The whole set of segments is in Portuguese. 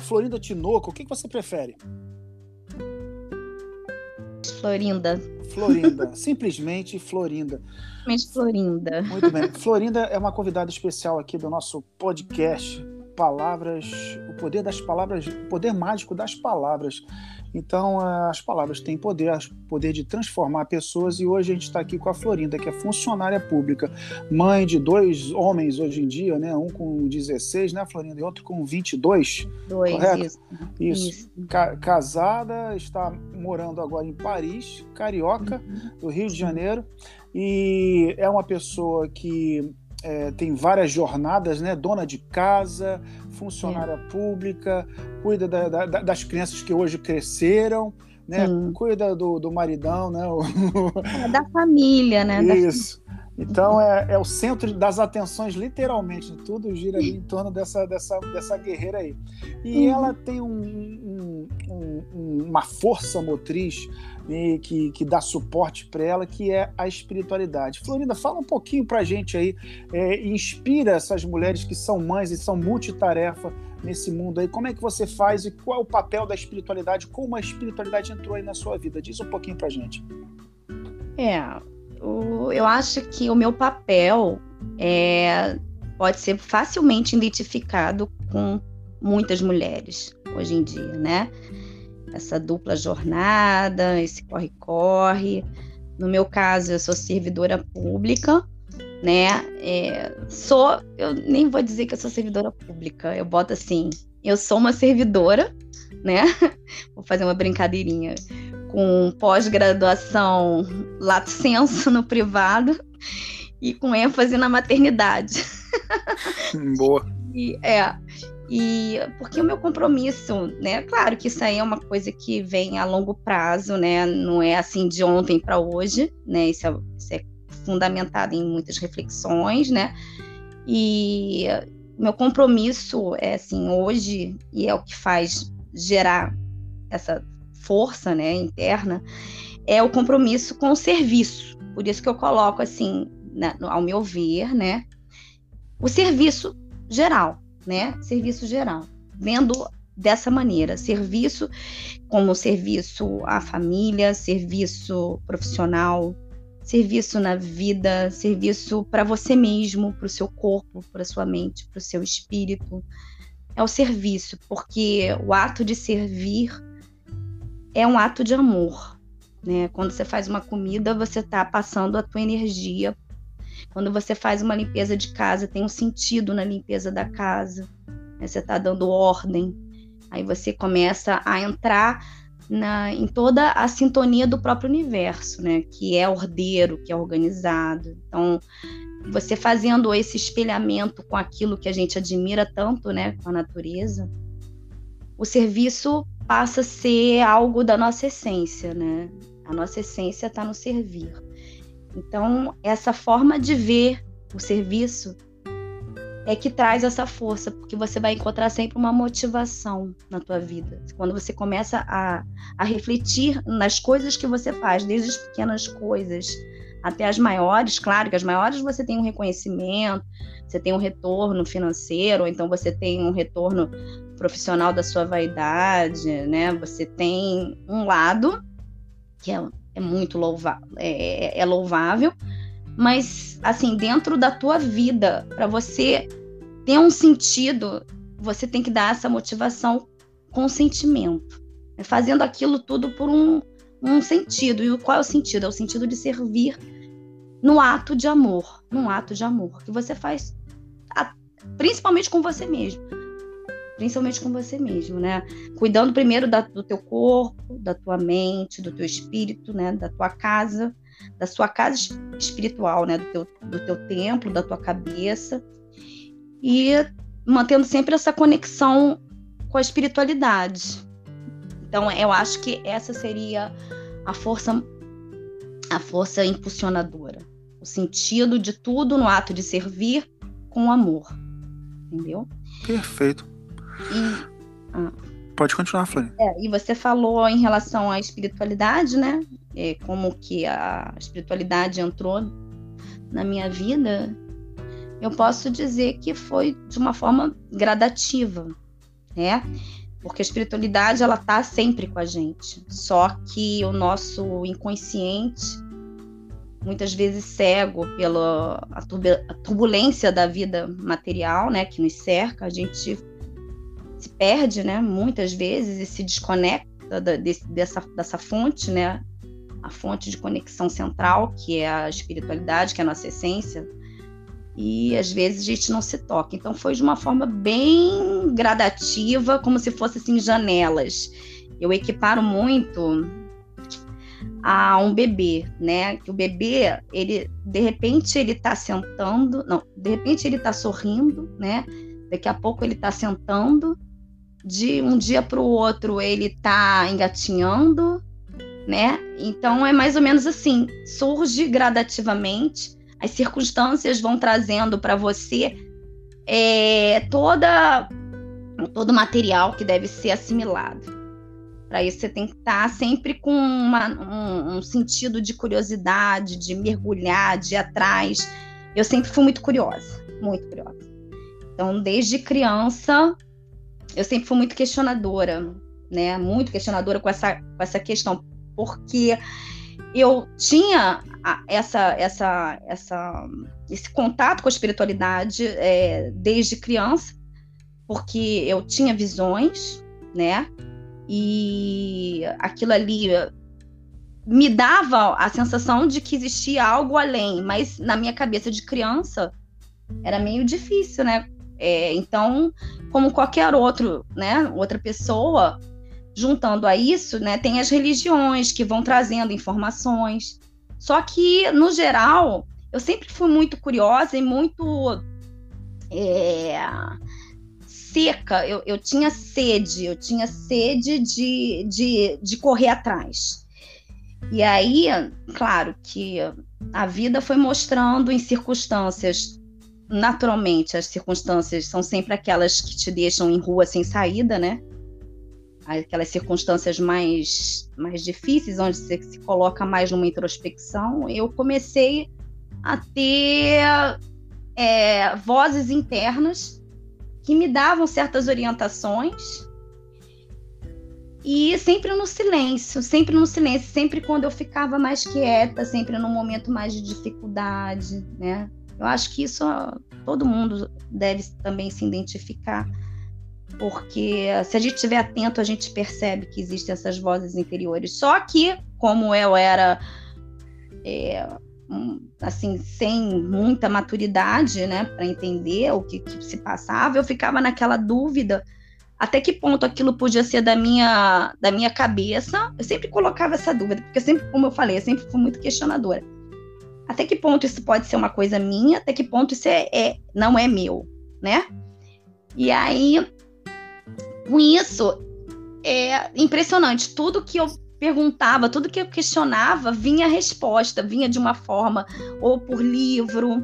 ou Florinda Tinoco? O que, que você prefere? Florinda. Florinda, simplesmente Florinda. Simplesmente Florinda. Muito bem. Florinda é uma convidada especial aqui do nosso podcast Palavras, o poder das palavras, o poder mágico das palavras. Então, as palavras têm poder, poder de transformar pessoas, e hoje a gente está aqui com a Florinda, que é funcionária pública, mãe de dois homens hoje em dia, né? Um com 16, né, Florinda? E outro com 22. Dois, correto? isso. Isso. Isso. Ca casada, está morando agora em Paris, carioca, Uhum. do Rio de Janeiro, e é uma pessoa que é, tem várias jornadas, né? Dona de casa, funcionária pública, cuida da- da- da- das crianças que hoje cresceram, né? Sim. Cuida do, do maridão, né? É da família, né? Isso. Então é, é o centro das atenções, literalmente. Tudo gira ali em torno dessa, dessa, dessa guerreira aí. E Uhum. ela tem um- um- um- um- uma força motriz que, que dá suporte para ela, que é a espiritualidade. Florinda, fala um pouquinho para a gente aí, é, inspira essas mulheres que são mães e são multitarefa nesse mundo aí. Como é que você faz e qual é o papel da espiritualidade? Como a espiritualidade entrou aí na sua vida? Diz um pouquinho para a gente. É, o- eu acho que o meu papel é, pode ser facilmente identificado com muitas mulheres hoje em dia, né? Essa dupla jornada, esse corre-corre. No meu caso, eu sou servidora pública, né? É, sou, eu nem vou dizer que eu sou servidora pública, eu boto assim, eu sou uma servidora, né? Vou fazer uma brincadeirinha com pós-graduação lato senso no privado e com ênfase na maternidade. Boa. E, é, e porque o meu compromisso, né? Claro que isso aí é uma coisa que vem a longo prazo, né? Não é assim de ontem para hoje, né? Isso é, isso é fundamentado em muitas reflexões, né? E meu compromisso é assim hoje e é o que faz gerar essa força, né, interna, é o compromisso com o serviço. Por isso que eu coloco assim, na- ao meu ver, né, o serviço geral, né, serviço geral, vendo dessa maneira, serviço como serviço à família, serviço profissional, serviço na vida, serviço para você mesmo, para o seu corpo, para sua mente, para o seu espírito. É o serviço, porque o ato de servir é um ato de amor. Né? Quando você faz uma comida, você está passando a tua energia. Quando você faz uma limpeza de casa, tem um sentido na limpeza da casa. né? Você está dando ordem. Aí você começa a entrar na, em toda a sintonia do próprio universo, né? Que é ordeiro, que é organizado. Então, você fazendo esse espelhamento com aquilo que a gente admira tanto, né? Com a natureza, o serviço passa a ser algo da nossa essência, né? A nossa essência está no servir. Então, essa forma de ver o serviço é que traz essa força, porque você vai encontrar sempre uma motivação na tua vida. Quando você começa a, a refletir nas coisas que você faz, desde as pequenas coisas até as maiores, claro que as maiores você tem um reconhecimento, você tem um retorno financeiro, ou então você tem um retorno profissional da sua vaidade, né? Você tem um lado que é, é muito louvável, é, é louvável, mas assim dentro da tua vida, para você ter um sentido, você tem que dar essa motivação com sentimento, né? fazendo aquilo tudo por um, um sentido. E qual é o sentido? É o sentido de servir no ato de amor, num ato de amor que você faz, principalmente com você mesmo principalmente com você mesmo, né? Cuidando primeiro da, do teu corpo, da tua mente, do teu espírito, né? Da tua casa, da sua casa espiritual, né? Do teu, do teu templo, da tua cabeça. E mantendo sempre essa conexão com a espiritualidade. Então, eu acho que essa seria a força a força impulsionadora. O sentido de tudo no ato de servir com amor. Entendeu? Perfeito. E, ah. Pode continuar, Flávia. É, e você falou em relação à espiritualidade, né? É, como que a espiritualidade entrou na minha vida. Eu posso dizer que foi de uma forma gradativa, né? porque a espiritualidade ela tá sempre com a gente. Só que o nosso inconsciente, muitas vezes cego pela a turbulência da vida material, né, que nos cerca, a gente se perde, né, muitas vezes e se desconecta da, desse, dessa, dessa fonte, né, a fonte de conexão central, que é a espiritualidade, que é a nossa essência, e às vezes a gente não se toca. Então foi de uma forma bem gradativa, como se fosse assim janelas. Eu equiparo muito a um bebê, né? Que o bebê, ele de repente ele tá sentando, não, de repente ele tá sorrindo, né? Daqui a pouco ele tá sentando, de um dia para o outro ele tá engatinhando, né? Então é mais ou menos assim, surge gradativamente as circunstâncias vão trazendo para você é, toda todo o material que deve ser assimilado. Para isso, você tem que estar tá sempre com uma, um, um, sentido de curiosidade, de mergulhar, de ir atrás. Eu sempre fui muito curiosa, muito curiosa. Então, desde criança, eu sempre fui muito questionadora, né? Muito questionadora com essa, com essa questão, porque eu tinha essa, essa, essa, esse contato com a espiritualidade é, desde criança, porque eu tinha visões, né? E aquilo ali me dava a sensação de que existia algo além, mas na minha cabeça de criança era meio difícil, né? É, então, como qualquer outro, né, outra pessoa, juntando a isso, né, tem as religiões que vão trazendo informações. Só que, no geral, eu sempre fui muito curiosa e muito é, seca. Eu, eu tinha sede, eu tinha sede de, de, de correr atrás. E aí, claro que a vida foi mostrando em circunstâncias naturalmente, as circunstâncias são sempre aquelas que te deixam em rua sem saída, né? aquelas circunstâncias mais, mais difíceis, onde você se coloca mais numa introspecção, eu comecei a ter é, vozes internas que me davam certas orientações e sempre no silêncio, sempre no silêncio, sempre quando eu ficava mais quieta, sempre no momento mais de dificuldade, né? Eu acho que isso todo mundo deve também se identificar porque se a gente estiver atento, a gente percebe que existem essas vozes interiores. Só que, como eu era é, assim, sem muita maturidade, né, para entender o que, que, se passava, eu ficava naquela dúvida até que ponto aquilo podia ser da minha, da minha cabeça. Eu sempre colocava essa dúvida, porque sempre, como eu falei, eu sempre fui muito questionadora. Até que ponto isso pode ser uma coisa minha? Até que ponto isso é, é não é meu, né? E aí com isso, é impressionante. Tudo que eu perguntava, tudo que eu questionava, vinha resposta, vinha de uma forma, ou por livro,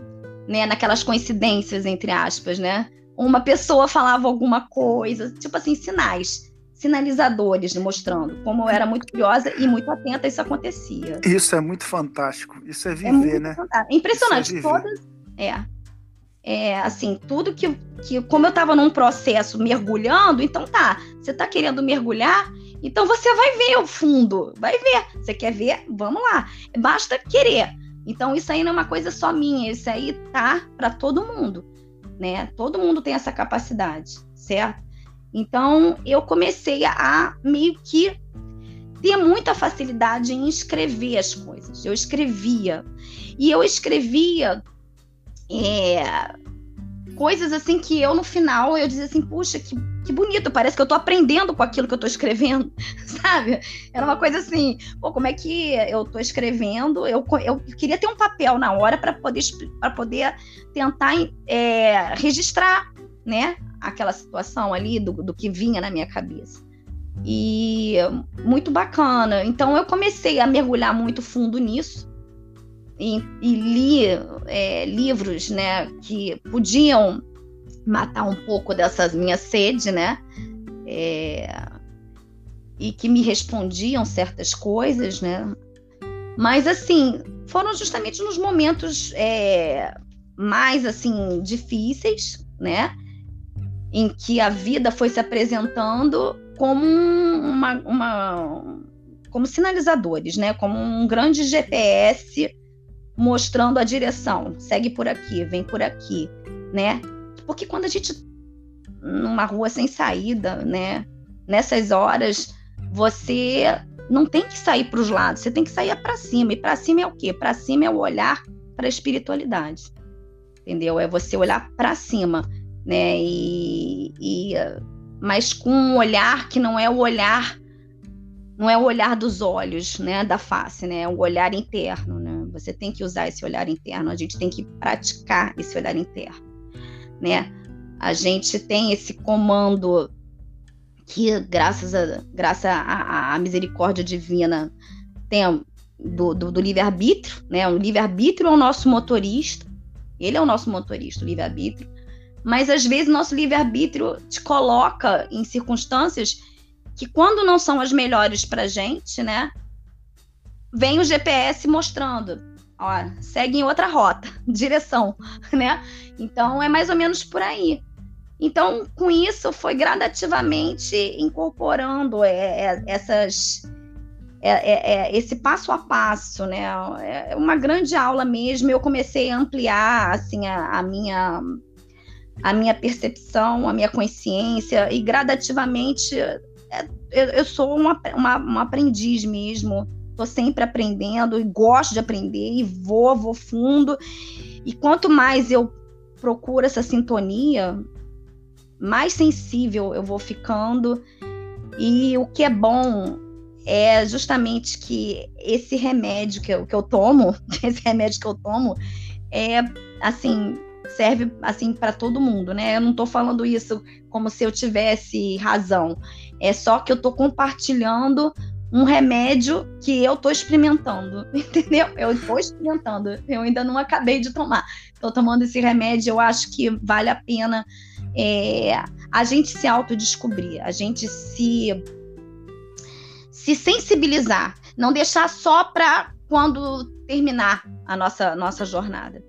né, naquelas coincidências, entre aspas, né? Uma pessoa falava alguma coisa, tipo assim, sinais, sinalizadores mostrando. Como eu era muito curiosa e muito atenta, isso acontecia. Isso é muito fantástico. Isso é, é viver, é né? Fantástico. Impressionante. É todas. É é, assim, tudo que, que como eu estava num processo mergulhando, então tá, você está querendo mergulhar, então você vai ver o fundo, vai ver. Você quer ver? Vamos lá. Basta querer. Então isso aí não é uma coisa só minha, isso aí tá para todo mundo, né? Todo mundo tem essa capacidade, certo? Então eu comecei a meio que ter muita facilidade em escrever as coisas. Eu escrevia. E eu escrevia é, coisas assim que eu no final eu dizia assim, puxa, que, que bonito, parece que eu tô aprendendo com aquilo que eu tô escrevendo, sabe? Era uma coisa assim, pô, como é que eu tô escrevendo? Eu, eu queria ter um papel na hora para poder poder tentar é, registrar, né, aquela situação ali do, do que vinha na minha cabeça. E muito bacana. Então eu comecei a mergulhar muito fundo nisso e, e li é, livros, né, que podiam matar um pouco dessa minha sede, né, é, e que me respondiam certas coisas, né, mas assim foram justamente nos momentos é, mais assim difíceis, né, em que a vida foi se apresentando como uma, uma como sinalizadores, né? Como um grande GPS mostrando a direção. Segue por aqui, vem por aqui, né? Porque quando a gente numa rua sem saída, né? Nessas horas, você não tem que sair para os lados, você tem que sair para cima. E para cima é o quê? Para cima é o olhar para a espiritualidade. Entendeu? É você olhar para cima, né? E, e mas com um olhar que não é o olhar não é o olhar dos olhos, né, da face, né, é o olhar interno, né? Você tem que usar esse olhar interno, a gente tem que praticar esse olhar interno, né? A gente tem esse comando que, graças a, graças à, misericórdia divina, tem do, do, do livre-arbítrio, né? O livre-arbítrio é o nosso motorista, ele é o nosso motorista, o livre-arbítrio, mas às vezes nosso livre-arbítrio te coloca em circunstâncias que quando não são as melhores para gente, né? Vem o GPS mostrando, ó, segue em outra rota, direção, né? Então é mais ou menos por aí. Então, com isso, foi gradativamente incorporando é, é, essas, é, é, é, esse passo a passo, né? É uma grande aula mesmo. Eu comecei a ampliar assim a, a minha a minha percepção, a minha consciência e gradativamente é, eu, eu sou uma, uma, aprendiz mesmo. Estou sempre aprendendo e gosto de aprender e vou, vou fundo. E quanto mais eu procuro essa sintonia, mais sensível eu vou ficando. E o que é bom é justamente que esse remédio que eu, que eu tomo, esse remédio que eu tomo, é assim, serve assim para todo mundo, né? Eu não estou falando isso como se eu tivesse razão. É só que eu estou compartilhando um remédio que eu estou experimentando, entendeu? Eu estou experimentando, eu ainda não acabei de tomar. Estou tomando esse remédio, eu acho que vale a pena é, a gente se autodescobrir, a gente se, se sensibilizar, não deixar só para quando terminar a nossa, nossa jornada.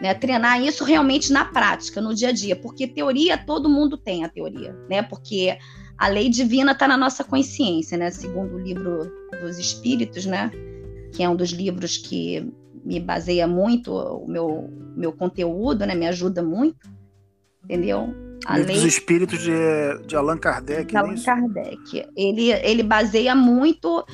Né, treinar isso realmente na prática, no dia a dia, porque teoria todo mundo tem a teoria, né? Porque a lei divina está na nossa consciência, né? Segundo o livro dos Espíritos, né? Que é um dos livros que me baseia muito o meu, meu conteúdo, né? Me ajuda muito, entendeu? A livro lei... dos Espíritos de, de Allan Kardec. De Allan Kardec. Ele, ele baseia muito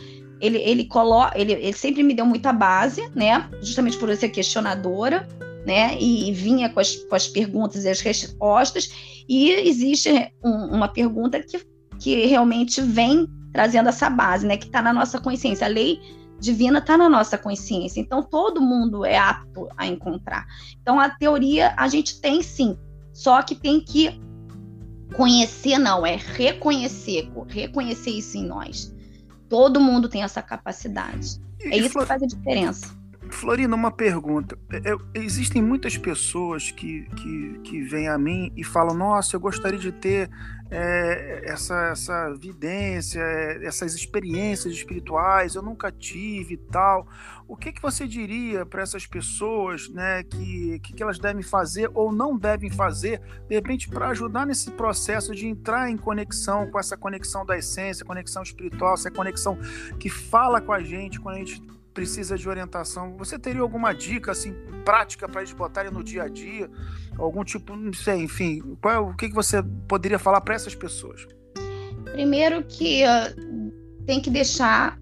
ele, ele coloca, ele, ele sempre me deu muita base, né? Justamente por eu ser questionadora, né? E, vinha com as, com as perguntas e as respostas. E existe um, uma pergunta que, que realmente vem trazendo essa base, né? Que está na nossa consciência. A lei divina está na nossa consciência. Então, todo mundo é apto a encontrar. Então, a teoria a gente tem sim, só que tem que conhecer, não, é reconhecer, reconhecer isso em nós. Todo mundo tem essa capacidade. É isso que faz a diferença. Florina, uma pergunta. É, existem muitas pessoas que, que, que vêm a mim e falam: Nossa, eu gostaria de ter é, essa, essa vidência, essas experiências espirituais, eu nunca tive e tal. O que, que você diria para essas pessoas né, que, que elas devem fazer ou não devem fazer, de repente, para ajudar nesse processo de entrar em conexão com essa conexão da essência, conexão espiritual, essa conexão que fala com a gente quando a gente precisa de orientação, você teria alguma dica assim prática para eles botarem no dia a dia? Algum tipo, não sei, enfim, qual, é o que, que você poderia falar para essas pessoas? Primeiro que uh, tem que deixar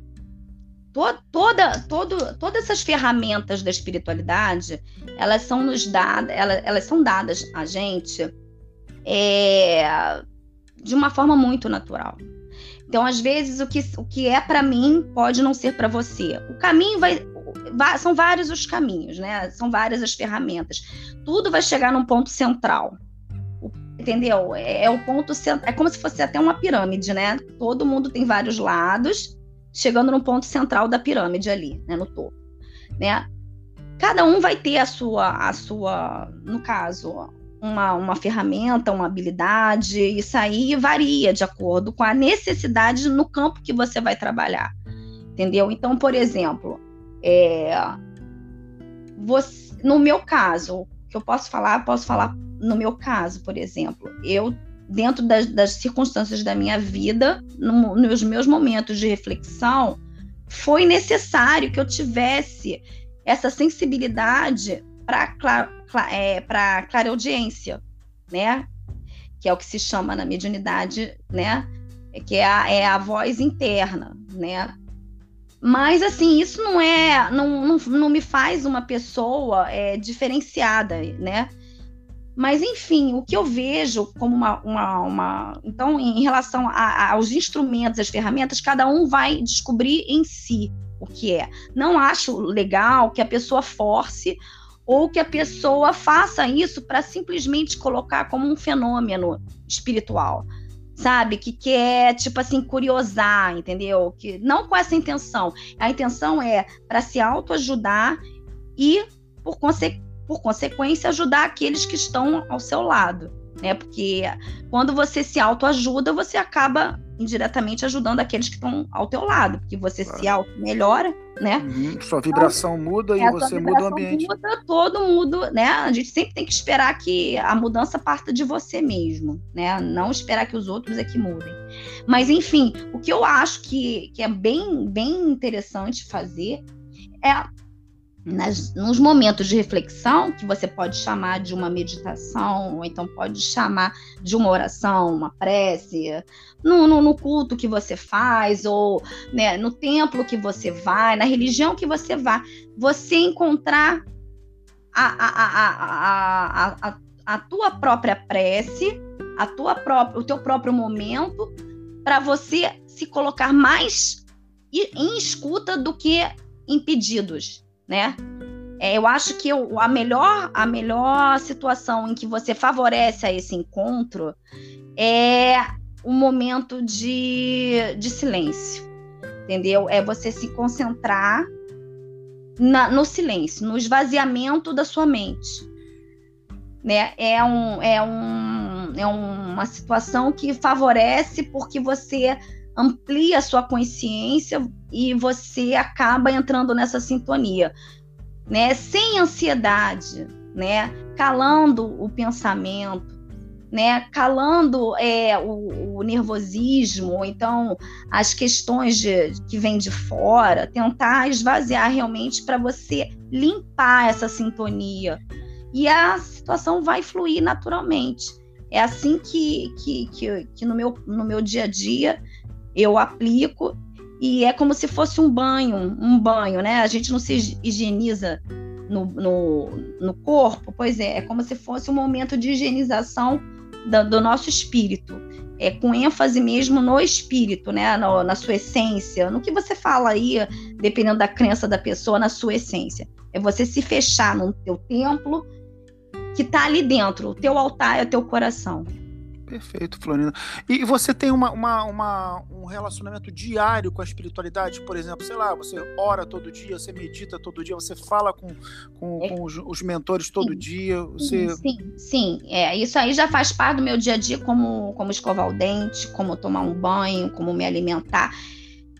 to toda, todo, todas essas ferramentas da espiritualidade, elas são nos dadas, elas, elas são dadas a gente é, de uma forma muito natural. Então, às vezes, o que, o que é para mim pode não ser para você. O caminho vai, São vários os caminhos, né? São várias as ferramentas. Tudo vai chegar num ponto central. Entendeu? É, é o ponto central. É como se fosse até uma pirâmide, né? Todo mundo tem vários lados, chegando no ponto central da pirâmide ali, né? No topo. Né? Cada um vai ter a sua, a sua, no caso, uma, uma ferramenta, uma habilidade, isso aí varia de acordo com a necessidade no campo que você vai trabalhar. Entendeu? Então, por exemplo, é, você, no meu caso, que eu posso falar, posso falar no meu caso, por exemplo, eu dentro das, das circunstâncias da minha vida, no, nos meus momentos de reflexão, foi necessário que eu tivesse essa sensibilidade para é, para clareaudiência, né? Que é o que se chama na mediunidade, né? Que é a, é a voz interna, né? Mas, assim, isso não é. Não, não, não me faz uma pessoa é, diferenciada, né? Mas, enfim, o que eu vejo como uma. uma, uma... Então, em relação a, aos instrumentos, as ferramentas, cada um vai descobrir em si o que é. Não acho legal que a pessoa force ou que a pessoa faça isso para simplesmente colocar como um fenômeno espiritual sabe? Que quer, tipo assim, curiosar, entendeu? Que não com essa intenção. A intenção é para se autoajudar e, por, conse por consequência, ajudar aqueles que estão ao seu lado, né? Porque quando você se autoajuda, você acaba indiretamente ajudando aqueles que estão ao teu lado, porque você claro. se auto melhora, né? Uhum. Sua vibração então, muda e você muda o ambiente. Muda, todo mundo, né? A gente sempre tem que esperar que a mudança parta de você mesmo, né? Não esperar que os outros é que mudem. Mas enfim, o que eu acho que, que é bem, bem interessante fazer é nas, nos momentos de reflexão, que você pode chamar de uma meditação, ou então pode chamar de uma oração, uma prece, no, no, no culto que você faz, ou né, no templo que você vai, na religião que você vai, você encontrar a, a, a, a, a tua própria prece, a tua própria, o teu próprio momento, para você se colocar mais em escuta do que em pedidos né? É, eu acho que eu, a, melhor, a melhor situação em que você favorece a esse encontro é um momento de, de silêncio, entendeu? É você se concentrar na, no silêncio, no esvaziamento da sua mente. Né? É, um, é, um, é uma situação que favorece porque você amplia a sua consciência e você acaba entrando nessa sintonia, né? Sem ansiedade, né? Calando o pensamento, né? Calando é, o, o nervosismo, ou então as questões de, que vêm de fora, tentar esvaziar realmente para você limpar essa sintonia. E a situação vai fluir naturalmente. É assim que, que, que, que no, meu, no meu dia a dia eu aplico e é como se fosse um banho, um banho, né? A gente não se higieniza no, no, no corpo, pois é, é como se fosse um momento de higienização do, do nosso espírito. É com ênfase mesmo no espírito, né? Na sua essência, no que você fala aí, dependendo da crença da pessoa, na sua essência. É você se fechar no teu templo que está ali dentro. O teu altar é o teu coração. Perfeito, Florina. E você tem uma, uma, uma, um relacionamento diário com a espiritualidade? Por exemplo, sei lá, você ora todo dia, você medita todo dia, você fala com, com, é. com os, os, mentores todo sim. dia? Você... Sim, sim. É, isso aí já faz parte do meu dia a dia, como, como escovar o dente, como tomar um banho, como me alimentar.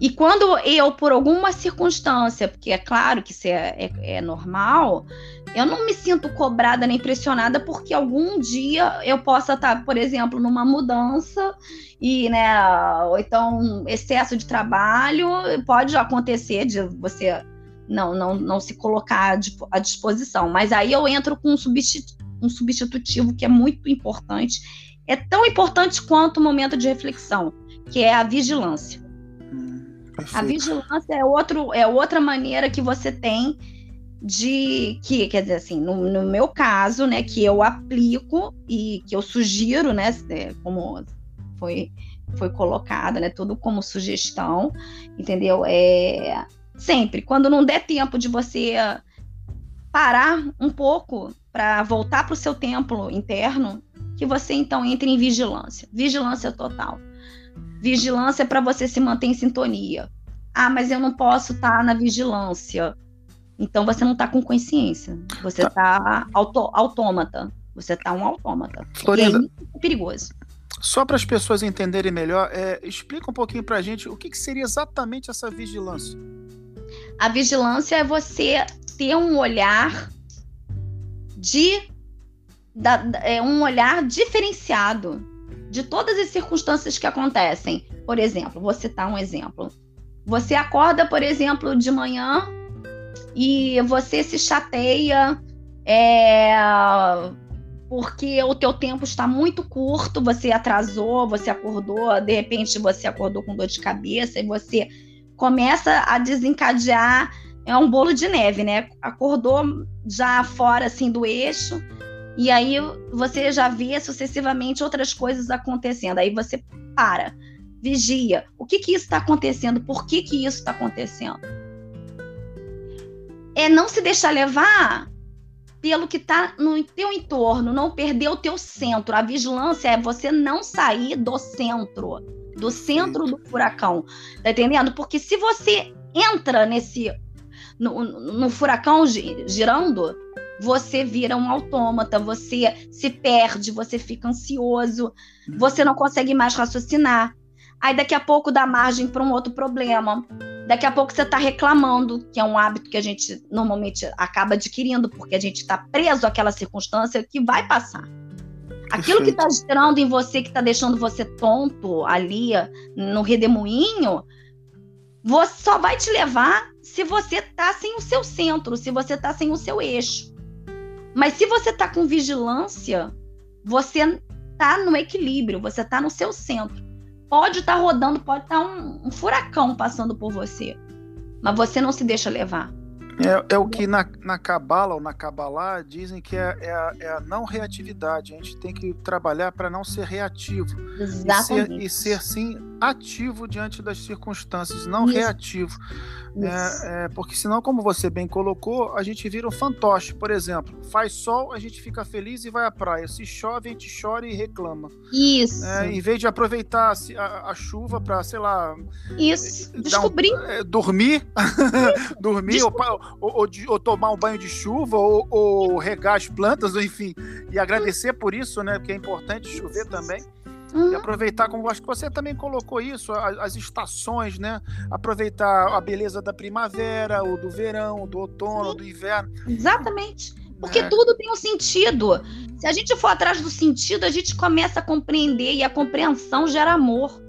E quando eu, por alguma circunstância, porque é claro que isso é, é, é, normal, eu não me sinto cobrada nem pressionada porque algum dia eu possa estar, por exemplo, numa mudança e, né, ou então excesso de trabalho, pode acontecer de você não, não, não se colocar à disposição. Mas aí eu entro com um, um substitutivo que é muito importante. É tão importante quanto o momento de reflexão, que é a vigilância. Perfeito. A vigilância é, outro, é outra maneira que você tem de que, quer dizer assim, no, no, meu caso, né, que eu aplico e que eu sugiro, né, é, como foi foi colocada, né, tudo como sugestão, entendeu? É sempre quando não der tempo de você parar um pouco para voltar para o seu templo interno, que você então entre em vigilância, vigilância total. Vigilância para você se manter em sintonia. Ah, mas eu não posso estar tá na vigilância. Então você não está com consciência. Você está tá auto, autômata. Você está um autômata. Florinda, é perigoso. Só para as pessoas entenderem melhor, é, explica um pouquinho para a gente o que, que seria exatamente essa vigilância. A vigilância é você ter um olhar de da, é um olhar diferenciado de todas as circunstâncias que acontecem. Por exemplo, vou citar um exemplo. Você acorda, por exemplo, de manhã e você se chateia é, porque o teu tempo está muito curto, você atrasou, você acordou, de repente você acordou com dor de cabeça e você começa a desencadear é um bolo de neve, né? Acordou já fora assim do eixo e aí você já vê sucessivamente outras coisas acontecendo. Aí você para, vigia. O que que isso está acontecendo? Por que que isso está acontecendo? É não se deixar levar pelo que está no teu entorno, não perder o teu centro. A vigilância é você não sair do centro, do centro do furacão. Tá entendendo? Porque se você entra nesse no, no furacão girando, você vira um autômata, você se perde, você fica ansioso, você não consegue mais raciocinar. Aí daqui a pouco dá margem para um outro problema. Daqui a pouco você está reclamando, que é um hábito que a gente normalmente acaba adquirindo, porque a gente está preso àquela circunstância que vai passar. Aquilo que está gerando em você, que está deixando você tonto ali no redemoinho, você só vai te levar se você está sem o seu centro, se você está sem o seu eixo. Mas se você está com vigilância, você está no equilíbrio, você está no seu centro. Pode estar tá rodando, pode estar tá um, um furacão passando por você, mas você não se deixa levar. É, é o que na, na Cabala ou na Cabalá dizem que é, é, a, é, a, não reatividade. A gente tem que trabalhar para não ser reativo. Exatamente. E ser, e ser, sim, ativo diante das circunstâncias, não Isso. reativo. É, é, porque senão, como você bem colocou, a gente vira um fantoche. Por exemplo, faz sol, a gente fica feliz e vai à praia. Se chove, a gente chora e reclama. Isso. É, em vez de aproveitar a, a chuva para, sei lá. Isso. Descobrir. Um, é, dormir. dormir, ou, ou, ou, tomar um banho de chuva, ou, ou regar as plantas, ou enfim. E agradecer por isso, né? Porque é importante chover também. Uhum. E aproveitar, como acho que você também colocou isso, as, as, estações, né? Aproveitar a beleza da primavera, ou do verão, do outono, Sim. do inverno. Exatamente. Porque é. tudo tem um sentido. Se a gente for atrás do sentido, a gente começa a compreender e a compreensão gera amor.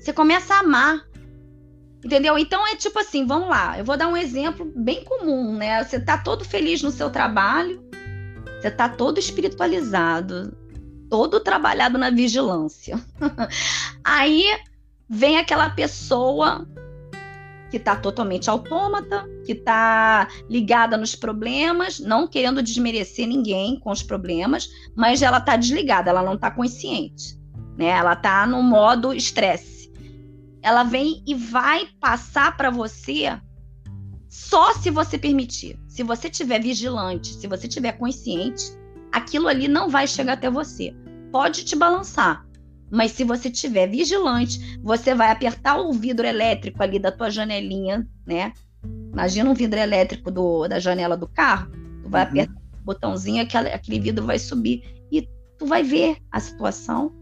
Você começa a amar. Entendeu? Então é tipo assim, vamos lá. Eu vou dar um exemplo bem comum, né? Você tá todo feliz no seu trabalho, você tá todo espiritualizado, todo trabalhado na vigilância. Aí vem aquela pessoa que está totalmente autômata, que está ligada nos problemas, não querendo desmerecer ninguém com os problemas, mas ela está desligada, ela não está consciente, né? Ela está no modo estresse. Ela vem e vai passar para você só se você permitir. Se você tiver vigilante, se você tiver consciente, aquilo ali não vai chegar até você pode te balançar. Mas se você tiver vigilante, você vai apertar o vidro elétrico ali da tua janelinha, né? Imagina um vidro elétrico do, da janela do carro. Tu vai uhum. apertar o botãozinho, aquele, aquele vidro vai subir e tu vai ver a situação.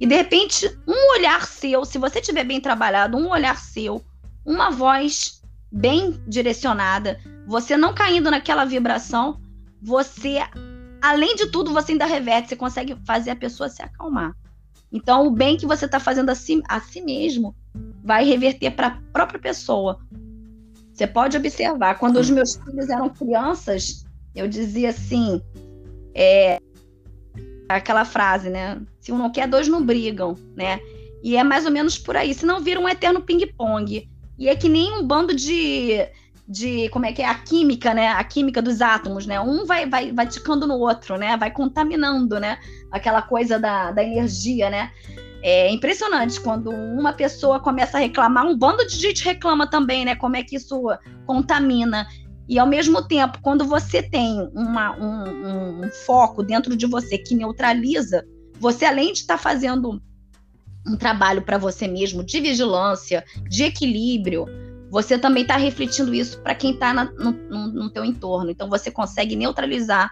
E de repente, um olhar seu, se você tiver bem trabalhado, um olhar seu, uma voz bem direcionada, você não caindo naquela vibração, você além de tudo, você ainda reverte, você consegue fazer a pessoa se acalmar. Então, o bem que você está fazendo a si, a si mesmo vai reverter para a própria pessoa. Você pode observar, quando os meus filhos eram crianças, eu dizia assim: é, aquela frase, né? Se um não quer, dois não brigam, né? E é mais ou menos por aí, senão vira um eterno ping-pong. E é que nem um bando de, de como é que é a química, né? A química dos átomos, né? Um vai, vai, vai ticando no outro, né? Vai contaminando, né? Aquela coisa da, da energia, né? É impressionante quando uma pessoa começa a reclamar, um bando de gente reclama também, né? Como é que isso contamina. E ao mesmo tempo, quando você tem uma, um, um, foco dentro de você que neutraliza, você além de estar tá fazendo um trabalho para você mesmo de vigilância, de equilíbrio, você também está refletindo isso para quem está no, no, teu entorno. Então você consegue neutralizar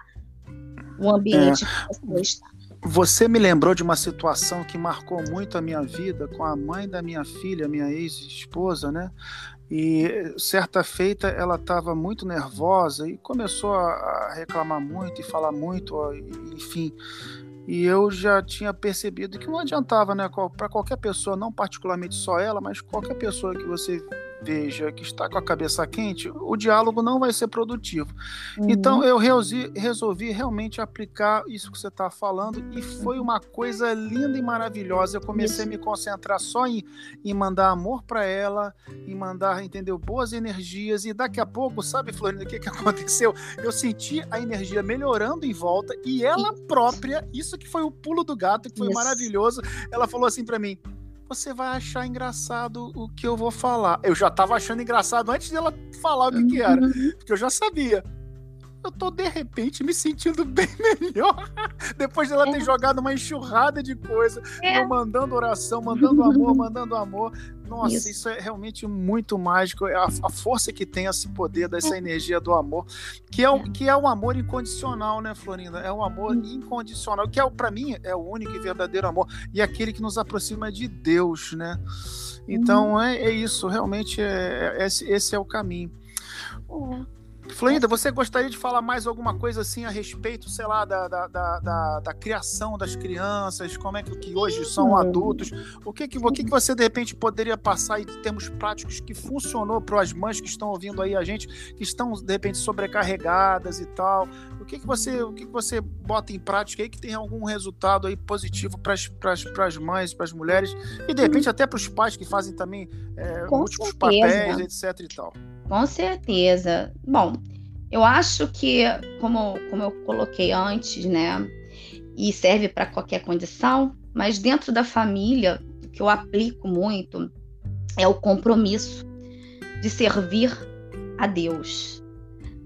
o ambiente é. que você está. Você me lembrou de uma situação que marcou muito a minha vida com a mãe da minha filha, minha ex-esposa, né? E certa feita ela estava muito nervosa e começou a reclamar muito e falar muito, enfim. E eu já tinha percebido que não adiantava, né? Para qualquer pessoa, não particularmente só ela, mas qualquer pessoa que você veja que está com a cabeça quente, o diálogo não vai ser produtivo. Uhum. Então eu resolvi, resolvi, realmente aplicar isso que você está falando e foi uma coisa linda e maravilhosa. Eu comecei a me concentrar só em, em mandar amor para ela, em mandar, entendeu, boas energias e daqui a pouco, sabe, Florinda, o que, que aconteceu? Eu senti a energia melhorando em volta e ela própria, isso que foi o pulo do gato, que foi isso. maravilhoso, ela falou assim para mim: você vai achar engraçado o que eu vou falar. Eu já tava achando engraçado antes dela falar o que, que era, uhum. porque eu já sabia. Eu tô de repente me sentindo bem melhor depois dela ter é. jogado uma enxurrada de coisa, é. mandando oração, mandando amor, mandando amor. Nossa, isso. isso, é realmente muito mágico. É a, a, força que tem esse poder dessa energia do amor, que é, o, que é o amor incondicional, né, Florinda? É o amor incondicional, que é para mim é o único e verdadeiro amor e é aquele que nos aproxima de Deus, né? Então é, é isso, realmente é, é, esse, esse é o caminho. Florinda, você gostaria de falar mais alguma coisa assim a respeito, sei lá, da, da, da, da criação das crianças, como é que, que hoje são adultos? O que, que, o que, que você de repente poderia passar em termos práticos que funcionou para as mães que estão ouvindo aí a gente, que estão de repente sobrecarregadas e tal? O que, que você o que, que você bota em prática aí que tem algum resultado aí positivo para as mães, para as mulheres e de repente até para os pais que fazem também é, múltiplos papéis, etc e tal? Com certeza. Bom, eu acho que, como, como eu coloquei antes, né, e serve para qualquer condição, mas dentro da família, o que eu aplico muito é o compromisso de servir a Deus.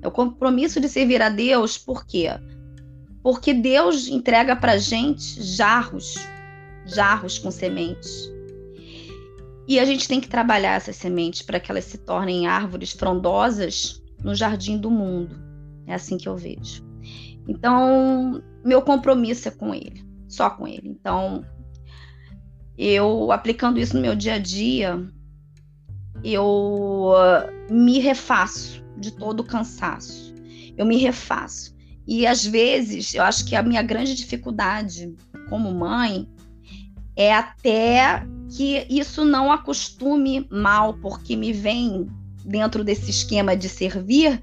É o compromisso de servir a Deus, por quê? Porque Deus entrega para gente jarros, jarros com sementes. E a gente tem que trabalhar essas sementes para que elas se tornem árvores frondosas no jardim do mundo. É assim que eu vejo. Então, meu compromisso é com ele, só com ele. Então, eu aplicando isso no meu dia a dia, eu uh, me refaço de todo o cansaço. Eu me refaço. E às vezes, eu acho que a minha grande dificuldade como mãe é até que isso não acostume mal, porque me vem dentro desse esquema de servir,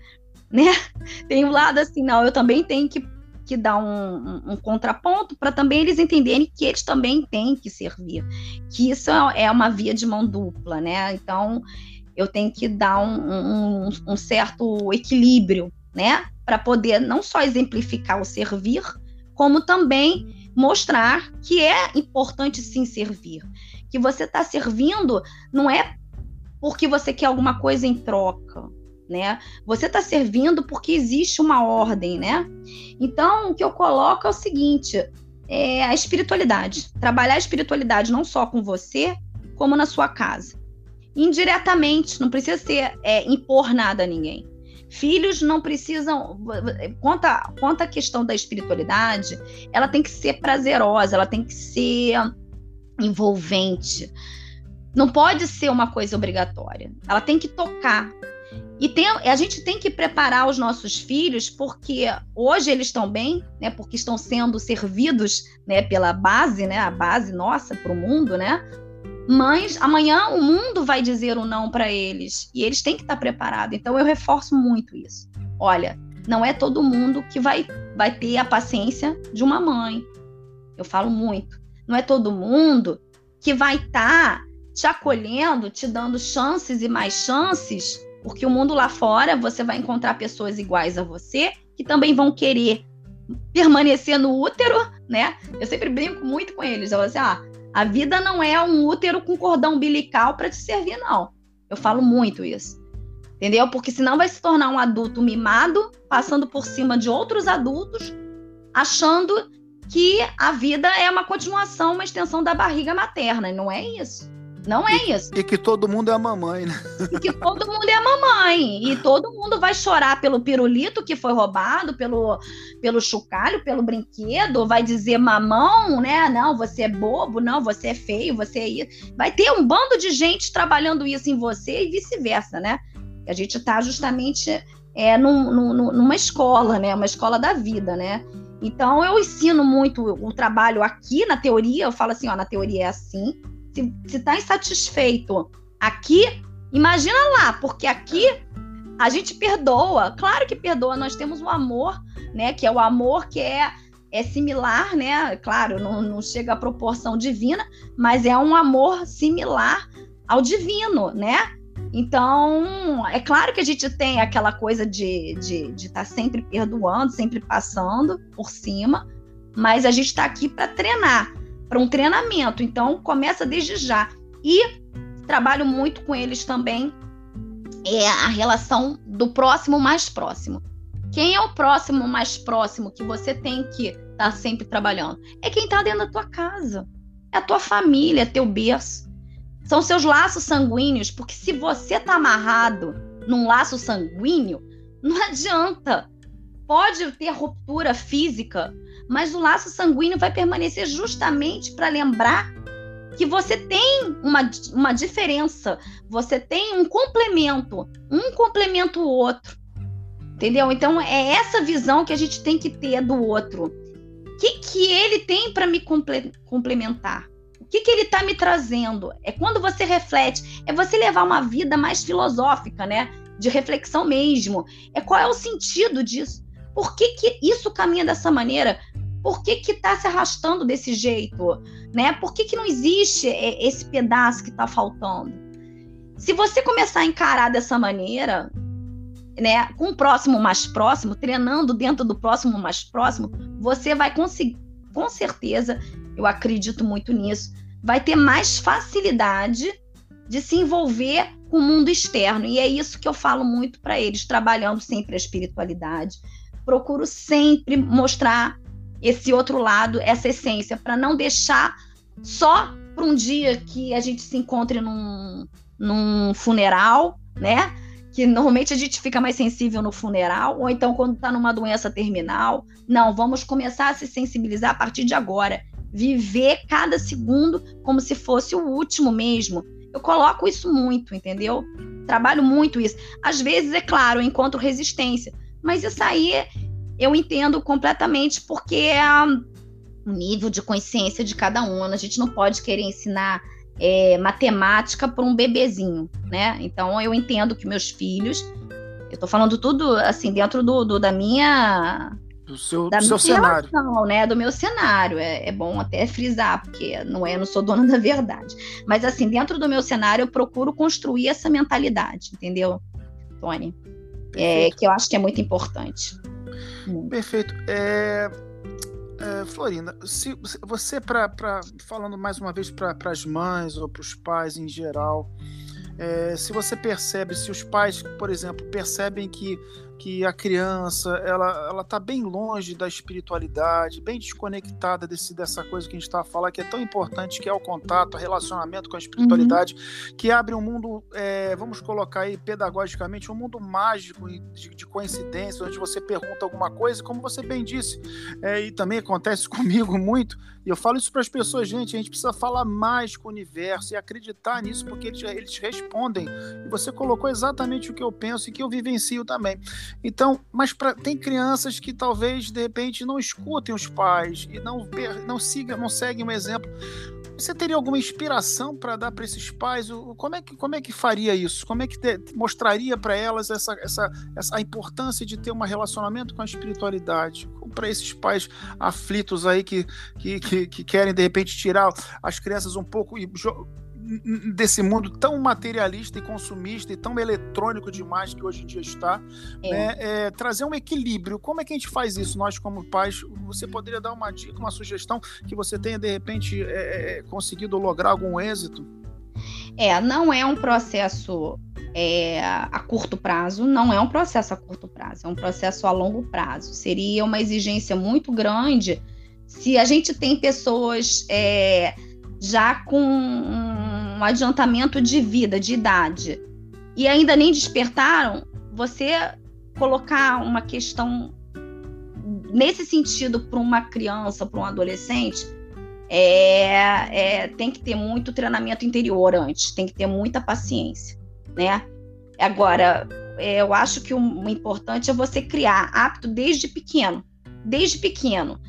né? Tem um lado assim, não, eu também tenho que, que dar um, um, um contraponto para também eles entenderem que eles também têm que servir, que isso é uma via de mão dupla, né? Então eu tenho que dar um, um certo equilíbrio, né? Para poder não só exemplificar o servir, como também mostrar que é importante sim servir que você está servindo não é porque você quer alguma coisa em troca, né? Você está servindo porque existe uma ordem, né? Então, o que eu coloco é o seguinte: é a espiritualidade. Trabalhar a espiritualidade não só com você, como na sua casa. Indiretamente, não precisa ser é, impor nada a ninguém. Filhos não precisam. Quanto quanto a questão da espiritualidade, ela tem que ser prazerosa, ela tem que ser envolvente. Não pode ser uma coisa obrigatória. Ela tem que tocar. E tem, a gente tem que preparar os nossos filhos, porque hoje eles estão bem, né? Porque estão sendo servidos, né? Pela base, né? A base nossa para o mundo, né? Mas amanhã o mundo vai dizer o um não para eles e eles têm que estar preparados. Então eu reforço muito isso. Olha, não é todo mundo que vai, vai ter a paciência de uma mãe. Eu falo muito não é todo mundo que vai estar tá te acolhendo, te dando chances e mais chances, porque o mundo lá fora você vai encontrar pessoas iguais a você que também vão querer permanecer no útero, né? Eu sempre brinco muito com eles, eu falo assim, ah, a vida não é um útero com cordão umbilical para te servir, não. Eu falo muito isso. Entendeu? Porque senão vai se tornar um adulto mimado, passando por cima de outros adultos, achando que a vida é uma continuação, uma extensão da barriga materna. Não é isso. Não é isso. E que todo mundo é a mamãe, né? E que todo mundo é a mamãe. E todo mundo vai chorar pelo pirulito que foi roubado, pelo, pelo chocalho, pelo brinquedo, vai dizer mamão, né? Não, você é bobo, não, você é feio, você é isso. Vai ter um bando de gente trabalhando isso em você e vice-versa, né? A gente está justamente é, num, num, numa escola, né? Uma escola da vida, né? Então eu ensino muito o trabalho aqui na teoria, eu falo assim, ó, na teoria é assim. Se, se tá insatisfeito aqui, imagina lá, porque aqui a gente perdoa, claro que perdoa, nós temos o amor, né? Que é o amor que é, é similar, né? Claro, não, não chega à proporção divina, mas é um amor similar ao divino, né? Então, é claro que a gente tem aquela coisa de estar de, de tá sempre perdoando, sempre passando por cima, mas a gente está aqui para treinar, para um treinamento. Então, começa desde já. E trabalho muito com eles também é a relação do próximo mais próximo. Quem é o próximo mais próximo que você tem que estar tá sempre trabalhando? É quem está dentro da tua casa. É a tua família, é teu berço. São seus laços sanguíneos, porque se você está amarrado num laço sanguíneo, não adianta. Pode ter ruptura física, mas o laço sanguíneo vai permanecer justamente para lembrar que você tem uma, uma diferença, você tem um complemento, um complementa o outro. Entendeu? Então é essa visão que a gente tem que ter do outro. O que, que ele tem para me comple complementar? Que, que ele está me trazendo? É quando você reflete, é você levar uma vida mais filosófica, né? De reflexão mesmo. É qual é o sentido disso? Por que, que isso caminha dessa maneira? Por que está se arrastando desse jeito? Né? Por que, que não existe é, esse pedaço que está faltando? Se você começar a encarar dessa maneira, né, com o próximo mais próximo, treinando dentro do próximo mais próximo, você vai conseguir, com certeza, eu acredito muito nisso, vai ter mais facilidade de se envolver com o mundo externo. E é isso que eu falo muito para eles, trabalhando sempre a espiritualidade. Procuro sempre mostrar esse outro lado, essa essência, para não deixar só para um dia que a gente se encontre num, num funeral, né? Que normalmente a gente fica mais sensível no funeral, ou então quando está numa doença terminal. Não, vamos começar a se sensibilizar a partir de agora. Viver cada segundo como se fosse o último mesmo. Eu coloco isso muito, entendeu? Trabalho muito isso. Às vezes, é claro, eu encontro resistência, mas isso aí eu entendo completamente porque é o nível de consciência de cada um. A gente não pode querer ensinar é, matemática para um bebezinho, né? Então eu entendo que meus filhos, eu estou falando tudo assim dentro do, do da minha do seu, da do seu cenário, relação, né? Do meu cenário. É, é, bom até frisar, porque não é, não sou dona da verdade. Mas assim, dentro do meu cenário, eu procuro construir essa mentalidade, entendeu, Tony? É, que eu acho que é muito importante. Perfeito. É, é, Florinda, se, você, pra, falando mais uma vez para as mães ou para os pais em geral, é, se você percebe, se os pais, por exemplo, percebem que que a criança ela ela está bem longe da espiritualidade, bem desconectada desse, dessa coisa que a gente está a falar que é tão importante que é o contato, o relacionamento com a espiritualidade, uhum. que abre um mundo, é, vamos colocar aí pedagogicamente, um mundo mágico de, de coincidência, onde você pergunta alguma coisa, como você bem disse, é, e também acontece comigo muito. E eu falo isso para as pessoas, gente, a gente precisa falar mais com o universo e acreditar nisso, porque eles, eles respondem. E você colocou exatamente o que eu penso e que eu vivencio também. Então, mas pra, tem crianças que talvez de repente não escutem os pais e não não sigam, não seguem o exemplo. Você teria alguma inspiração para dar para esses pais? Como é que como é que faria isso? Como é que mostraria para elas essa, essa, essa a importância de ter um relacionamento com a espiritualidade? Para esses pais aflitos aí que, que, que, que querem de repente tirar as crianças um pouco e desse mundo tão materialista e consumista e tão eletrônico demais que hoje em dia está, é. Né? É, trazer um equilíbrio. Como é que a gente faz isso? Nós, como pais, você poderia dar uma dica, uma sugestão que você tenha, de repente, é, é conseguido lograr algum êxito? É, não é um processo é, a curto prazo, não é um processo a curto prazo, é um processo a longo prazo. Seria uma exigência muito grande se a gente tem pessoas é, já com um adiantamento de vida, de idade, e ainda nem despertaram, você colocar uma questão nesse sentido para uma criança, para um adolescente, é, é, tem que ter muito treinamento interior antes, tem que ter muita paciência, né? Agora, é, eu acho que o, o importante é você criar hábito desde pequeno, desde pequeno.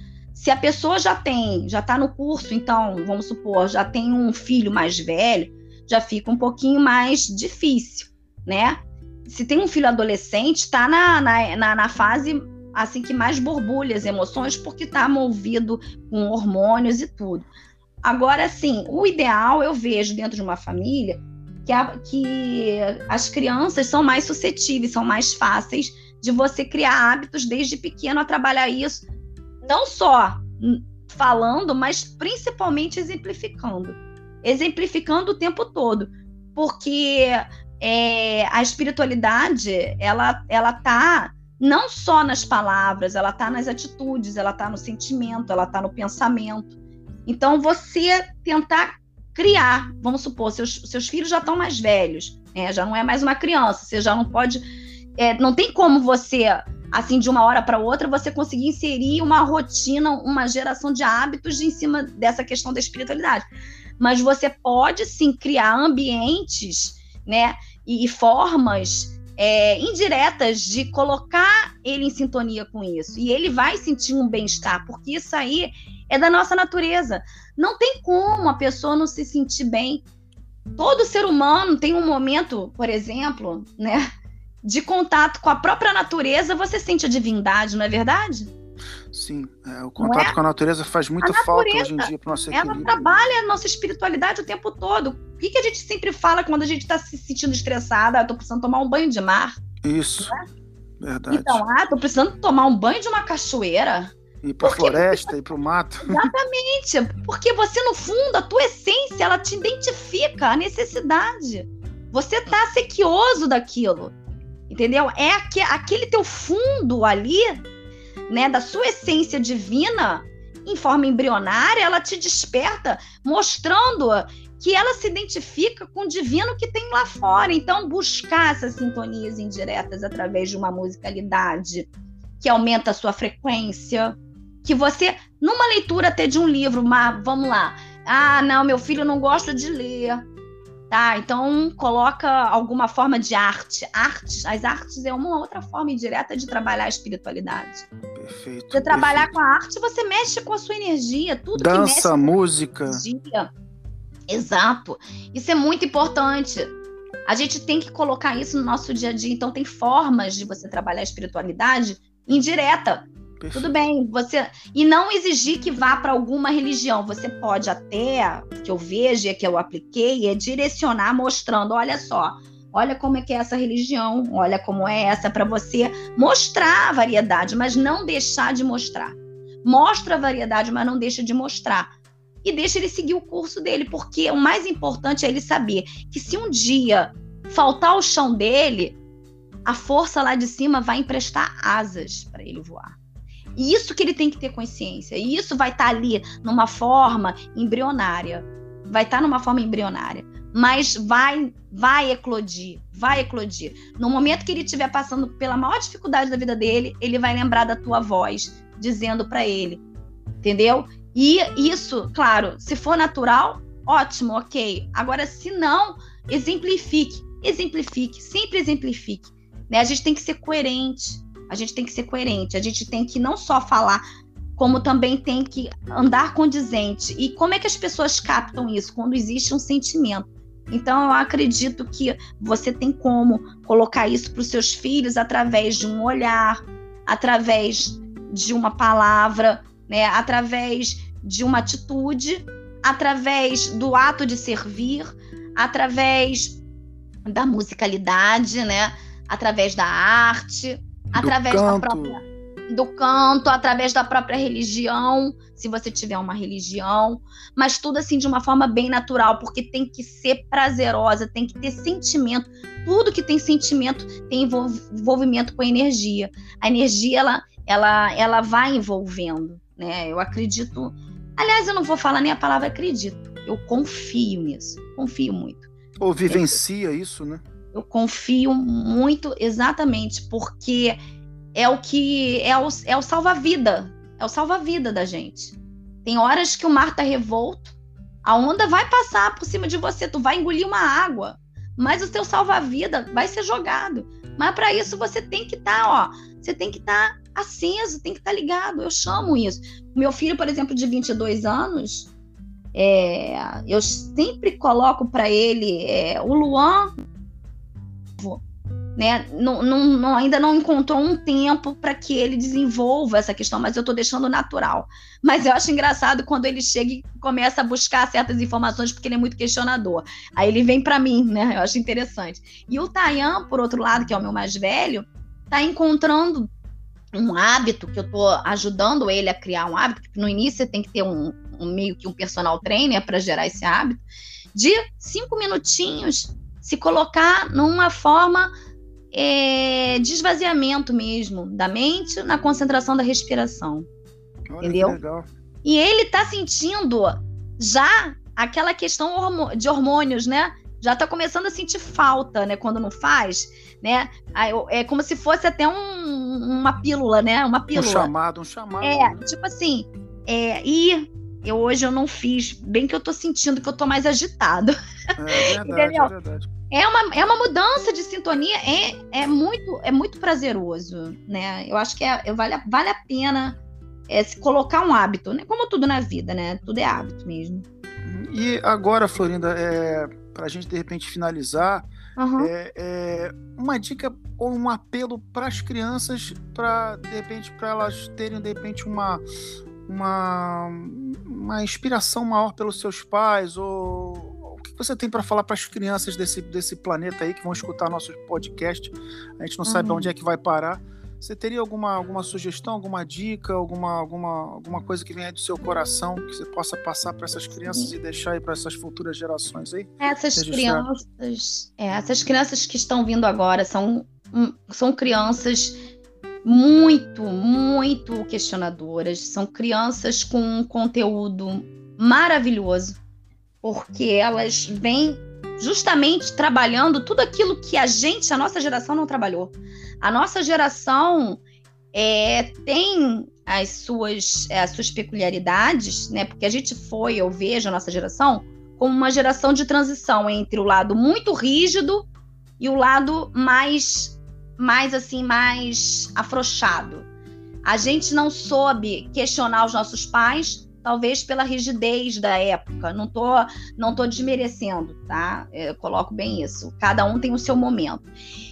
Se a pessoa já tem, já está no curso, então, vamos supor, já tem um filho mais velho, já fica um pouquinho mais difícil, né? Se tem um filho adolescente, está na, na, na, na fase assim que mais borbulha as emoções, porque está movido com hormônios e tudo. Agora, sim, o ideal eu vejo dentro de uma família que, a, que as crianças são mais suscetíveis, são mais fáceis de você criar hábitos desde pequeno a trabalhar isso não só falando, mas principalmente exemplificando. Exemplificando o tempo todo. Porque é, a espiritualidade, ela, ela tá não só nas palavras, ela tá nas atitudes, ela tá no sentimento, ela tá no pensamento. Então, você tentar criar, vamos supor, seus, seus filhos já estão mais velhos, né? já não é mais uma criança, você já não pode. É, não tem como você assim, de uma hora para outra, você conseguir inserir uma rotina, uma geração de hábitos em cima dessa questão da espiritualidade. Mas você pode sim criar ambientes, né, e formas é, indiretas de colocar ele em sintonia com isso. E ele vai sentir um bem-estar, porque isso aí é da nossa natureza. Não tem como a pessoa não se sentir bem. Todo ser humano tem um momento, por exemplo, né? De contato com a própria natureza, você sente a divindade, não é verdade? Sim, é, o contato é? com a natureza faz muita natureza, falta hoje em dia para o nosso equilíbrio. Ela trabalha a nossa espiritualidade o tempo todo. O que, que a gente sempre fala quando a gente está se sentindo estressada? Ah, estou precisando tomar um banho de mar. Isso, é? verdade. Então, ah, estou precisando tomar um banho de uma cachoeira. Ir para a floresta, ir para o mato. Exatamente, porque você, no fundo, a tua essência, ela te identifica a necessidade. Você tá sequioso daquilo entendeu? É aqu aquele teu fundo ali, né, da sua essência divina, em forma embrionária, ela te desperta, mostrando que ela se identifica com o divino que tem lá fora. Então, buscar essas sintonias indiretas através de uma musicalidade que aumenta a sua frequência, que você, numa leitura até de um livro, mas vamos lá, ah, não, meu filho não gosta de ler. Tá, então coloca alguma forma de arte. Artes, as artes é uma outra forma indireta de trabalhar a espiritualidade. Perfeito. Você trabalhar com a arte, você mexe com a sua energia, tudo Dança, que mexe música. Energia. Exato. Isso é muito importante. A gente tem que colocar isso no nosso dia a dia. Então, tem formas de você trabalhar a espiritualidade indireta. Perfeito. Tudo bem, você e não exigir que vá para alguma religião. Você pode até que eu veja que eu apliquei é direcionar mostrando, olha só, olha como é que é essa religião, olha como é essa para você mostrar a variedade, mas não deixar de mostrar. Mostra a variedade, mas não deixa de mostrar. E deixa ele seguir o curso dele, porque o mais importante é ele saber que se um dia faltar o chão dele, a força lá de cima vai emprestar asas para ele voar. E isso que ele tem que ter consciência. E isso vai estar tá ali numa forma embrionária. Vai estar tá numa forma embrionária. Mas vai, vai eclodir, vai eclodir. No momento que ele estiver passando pela maior dificuldade da vida dele, ele vai lembrar da tua voz, dizendo para ele. Entendeu? E isso, claro, se for natural, ótimo, ok. Agora, se não, exemplifique, exemplifique, sempre exemplifique. Né? A gente tem que ser coerente. A gente tem que ser coerente, a gente tem que não só falar, como também tem que andar condizente. E como é que as pessoas captam isso? Quando existe um sentimento. Então, eu acredito que você tem como colocar isso para os seus filhos através de um olhar, através de uma palavra, né? através de uma atitude, através do ato de servir, através da musicalidade, né? através da arte, através da própria do canto, através da própria religião, se você tiver uma religião, mas tudo assim de uma forma bem natural, porque tem que ser prazerosa, tem que ter sentimento. Tudo que tem sentimento tem envolvimento com a energia. A energia ela ela ela vai envolvendo, né? Eu acredito. Aliás, eu não vou falar nem a palavra acredito. Eu confio nisso. Confio muito. Ou vivencia é. isso, né? Eu confio muito exatamente porque é o que é o, é o salva-vida, é o salva-vida da gente. Tem horas que o mar tá revolto, a onda vai passar por cima de você, tu vai engolir uma água, mas o teu salva-vida vai ser jogado. Mas para isso você tem que estar, tá, ó, você tem que estar tá aceso, tem que estar tá ligado. Eu chamo isso. Meu filho, por exemplo, de 22 anos, é, eu sempre coloco para ele é, o Luan né, não, não, não, ainda não encontrou um tempo para que ele desenvolva essa questão, mas eu estou deixando natural. Mas eu acho engraçado quando ele chega e começa a buscar certas informações, porque ele é muito questionador. Aí ele vem para mim, né? Eu acho interessante. E o Tayan, por outro lado, que é o meu mais velho, está encontrando um hábito que eu estou ajudando ele a criar um hábito, que no início você tem que ter um, um meio que um personal trainer para gerar esse hábito, de cinco minutinhos se colocar numa forma é, de esvaziamento mesmo da mente na concentração da respiração. Olha entendeu? E ele está sentindo já aquela questão de hormônios, né? Já está começando a sentir falta, né? Quando não faz, né? É como se fosse até um, uma pílula, né? Uma pílula. Um chamado, um chamado. É, tipo assim. É, e eu hoje eu não fiz, bem que eu tô sentindo que eu tô mais agitado. É verdade, Entendeu? é verdade é uma, é uma mudança de sintonia, é, é, muito, é muito prazeroso, né? Eu acho que é, vale, vale a pena é, se colocar um hábito, né? Como tudo na vida, né? Tudo é hábito mesmo. E agora, Florinda, é, para a gente de repente finalizar, uhum. é, é, uma dica ou um apelo para as crianças, para de repente para elas terem de repente uma uma, uma inspiração maior pelos seus pais ou você tem para falar para as crianças desse, desse planeta aí que vão escutar nosso podcast? A gente não uhum. sabe onde é que vai parar. Você teria alguma, alguma sugestão, alguma dica, alguma, alguma, alguma coisa que venha do seu coração que você possa passar para essas crianças e deixar aí para essas futuras gerações aí? Essas crianças, é, essas crianças que estão vindo agora são, são crianças muito, muito questionadoras, são crianças com um conteúdo maravilhoso porque elas vêm justamente trabalhando tudo aquilo que a gente, a nossa geração, não trabalhou. A nossa geração é, tem as suas, é, as suas peculiaridades, né? Porque a gente foi, eu vejo a nossa geração como uma geração de transição entre o lado muito rígido e o lado mais, mais assim, mais afrouxado. A gente não soube questionar os nossos pais, talvez pela rigidez da época. Não tô, não tô desmerecendo, tá? Eu coloco bem isso. Cada um tem o seu momento.